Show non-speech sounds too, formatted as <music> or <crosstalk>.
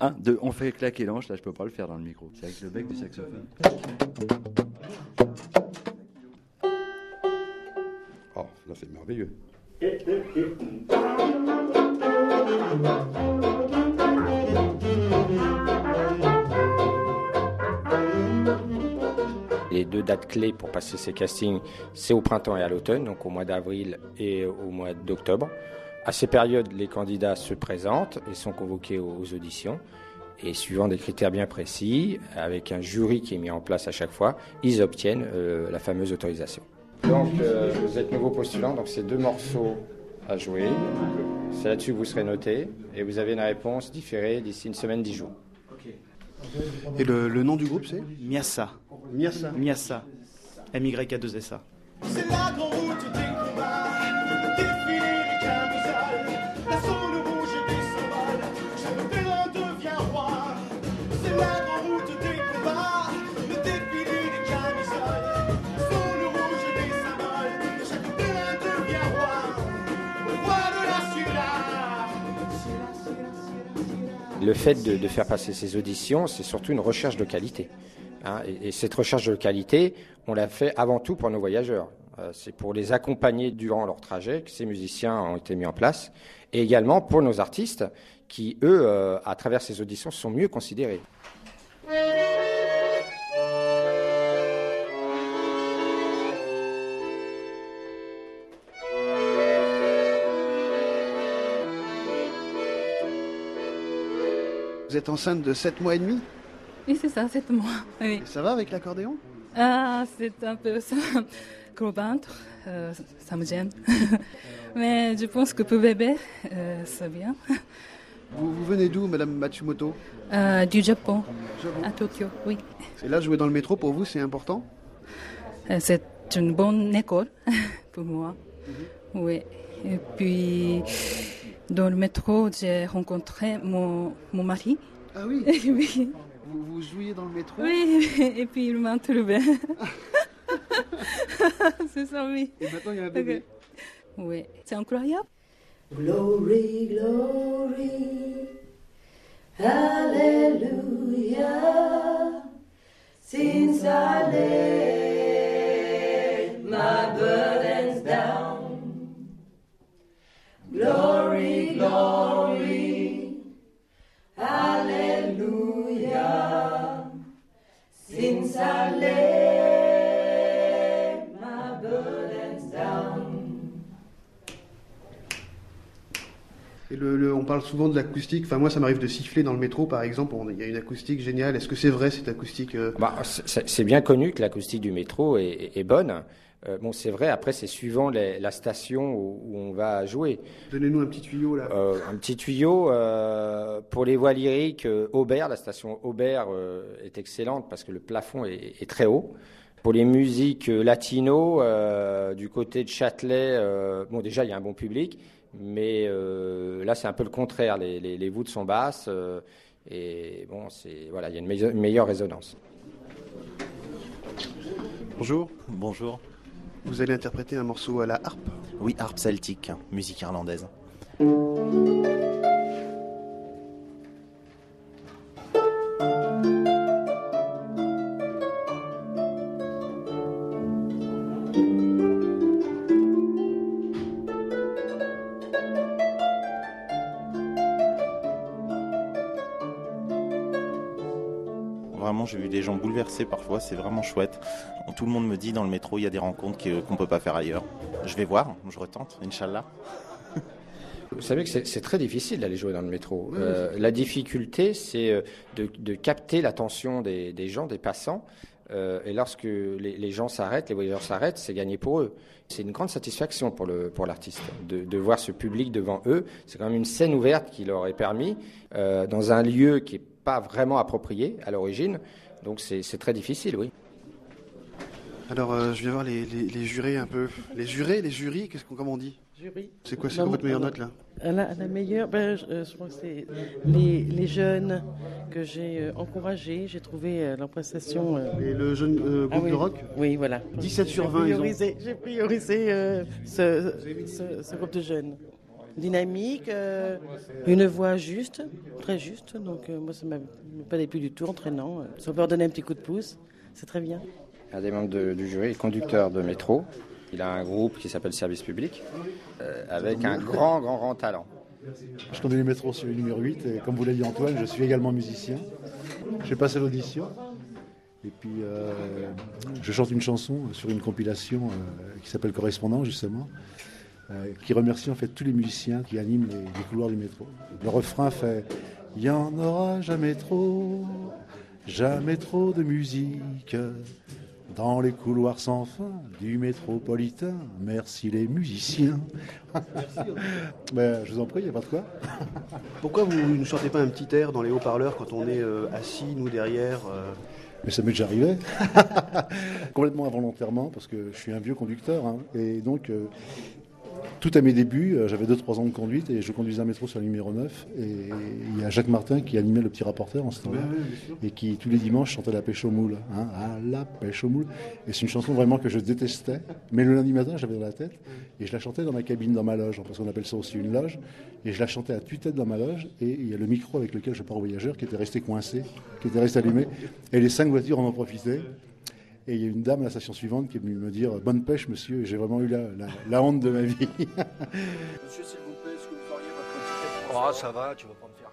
Un, deux, on fait claquer l'anche, là je peux pas le faire dans le micro. C'est avec le bec du saxophone. Oh, là c'est merveilleux. Les deux dates clés pour passer ces castings, c'est au printemps et à l'automne, donc au mois d'avril et au mois d'octobre. À ces périodes, les candidats se présentent et sont convoqués aux auditions. Et suivant des critères bien précis, avec un jury qui est mis en place à chaque fois, ils obtiennent euh, la fameuse autorisation. Donc, euh, vous êtes nouveau postulant, donc c'est deux morceaux à jouer. C'est là-dessus que vous serez noté et vous avez une réponse différée d'ici une semaine, dix jours. Et le, le nom du groupe, c'est? Miassa. Miassa. Miassa. M-Y-A-2-S-A. C'est la grande route Le fait de, faire passer ces auditions, c'est surtout une recherche de qualité. hein. et, et cette recherche de qualité, on l'a fait avant tout pour nos voyageurs. Euh, c'est pour les accompagner durant leur trajet que ces musiciens ont été mis en place. Et également pour nos artistes qui, eux, euh, à travers ces auditions, sont mieux considérés. Vous êtes enceinte de 7 mois et demi Oui, c'est ça, c'est moi. Oui. Et ça va avec l'accordéon? Ah, c'est un peu ça. <laughs> Gros ventre, euh, ça me gêne. <laughs> Mais je pense que pour bébé, euh, c'est bien. <laughs> vous, vous venez d'où, Madame Matsumoto? Euh, du Japon, à Tokyo, oui. Et là, jouer dans le métro, pour vous, c'est important? Euh, C'est une bonne école pour moi. Oui. Et puis, dans le métro, j'ai rencontré mon, mon mari. Ah oui <laughs> oui. vous, vous jouiez dans le métro? Oui, et puis il m'a trouvé. <laughs> c'est ça, oui. Et maintenant, il y a un bébé. Oui, c'est incroyable. Glory, glory, hallelujah. Since I my le, le- on parle souvent de l'acoustique. Enfin, moi, ça m'arrive de siffler dans le métro, par exemple. Il y a une acoustique géniale. Est-ce que c'est vrai, cette acoustique euh, Bah, c'est bien connu que l'acoustique du métro est, bonne. Euh, bon, c'est vrai, après, c'est suivant les- la station où, où on va jouer. Donnez-nous un petit tuyau, là. Euh, un petit tuyau pour les voix lyriques. euh, Aubert, la station Aubert euh, est excellente parce que le plafond est, est très haut. Pour les musiques euh, latino, euh, du côté de Châtelet, euh, bon déjà il y a un bon public, mais euh, là c'est un peu le contraire. Les, les, les voûtes sont basses euh, et bon c'est voilà il y a une meilleure, une meilleure résonance. Bonjour. Bonjour. Vous allez interpréter un morceau à la harpe? Oui, harpe celtique, musique irlandaise. Vraiment, j'ai vu des gens bouleversés parfois, c'est vraiment chouette. Tout le monde me dit dans le métro, il y a des rencontres qu'on ne peut pas faire ailleurs. Je vais voir, je retente, Inch'Allah. Vous savez que c'est très difficile d'aller jouer dans le métro. Euh, la difficulté, c'est euh, de, de capter l'attention des, des gens, des passants. Euh, et lorsque les, gens s'arrêtent, les voyageurs s'arrêtent, c'est gagné pour eux. C'est une grande satisfaction pour le pour l'artiste de, de voir ce public devant eux. C'est quand même une scène ouverte qui leur est permis euh, dans un lieu qui est pas vraiment approprié à l'origine. Donc c'est très difficile, oui. Alors, euh, je viens voir les, les- les jurés un peu. Les jurés, les jurys, comment on dit? Jury. C'est quoi, c'est Non, quoi votre meilleure note, là la, la meilleure, ben, je, euh, je crois que c'est les, les jeunes que j'ai euh, encouragés. J'ai trouvé euh, leur prestation. euh, Et le jeune euh, ah groupe oui, de rock Oui, voilà. 17 sur J'ai 20, ils ont. priorisé- J'ai priorisé euh, ce, ce- ce groupe de jeunes. dynamique, euh, une voix juste, très juste. Donc euh, moi, ça ne m'a pas déplu du tout, entraînant. Si on peut leur donner un petit coup de pouce, c'est très bien. Un des membres de- du jury est conducteur de métro. Il a un groupe qui s'appelle Service Public, euh, avec un grand, grand, grand talent. Je conduis le métro sur le numéro 8 et comme vous l'a dit Antoine, je suis également musicien. J'ai passé l'audition et puis euh, je chante une chanson sur une compilation euh, qui s'appelle Correspondant justement, qui remercie en fait tous les musiciens qui animent les, les couloirs du métro. Le refrain fait « Il y en aura jamais trop, jamais trop de musique ». Dans les couloirs sans fin du métropolitain, merci les musiciens. Ben, je vous en prie, il n'y a pas de quoi. Pourquoi vous ne chantez pas un petit air dans les haut-parleurs quand on est euh, assis, nous derrière euh, Mais ça m'est déjà arrivé. <laughs> Complètement involontairement, parce que je suis un vieux conducteur. hein. et donc, euh, tout à mes débuts, euh, j'avais 2-3 ans de conduite et je conduisais un métro sur le numéro 9. Et il y a Jacques Martin qui animait le petit rapporteur en ce temps-là. et qui, tous les dimanches, chantait la pêche au moule. hein. ah, la pêche au moule. Et c'est une chanson vraiment que je détestais. Mais le lundi matin, j'avais dans la tête. Et je la chantais dans ma cabine, dans ma loge, parce qu'on appelle ça aussi une loge. Et je la chantais à tue-tête dans ma loge. Et il y a le micro avec lequel je pars au voyageur qui était resté coincé, qui était resté allumé. Et les cinq voitures en ont profité. Et il y a une dame à la station suivante qui est venue me dire Bonne pêche, monsieur. Et j'ai vraiment eu la, la- la honte de ma vie. <laughs> Monsieur, s'il vous plaît, est-ce que vous feriez votre ticket Oh, ça va, tu vas pas me faire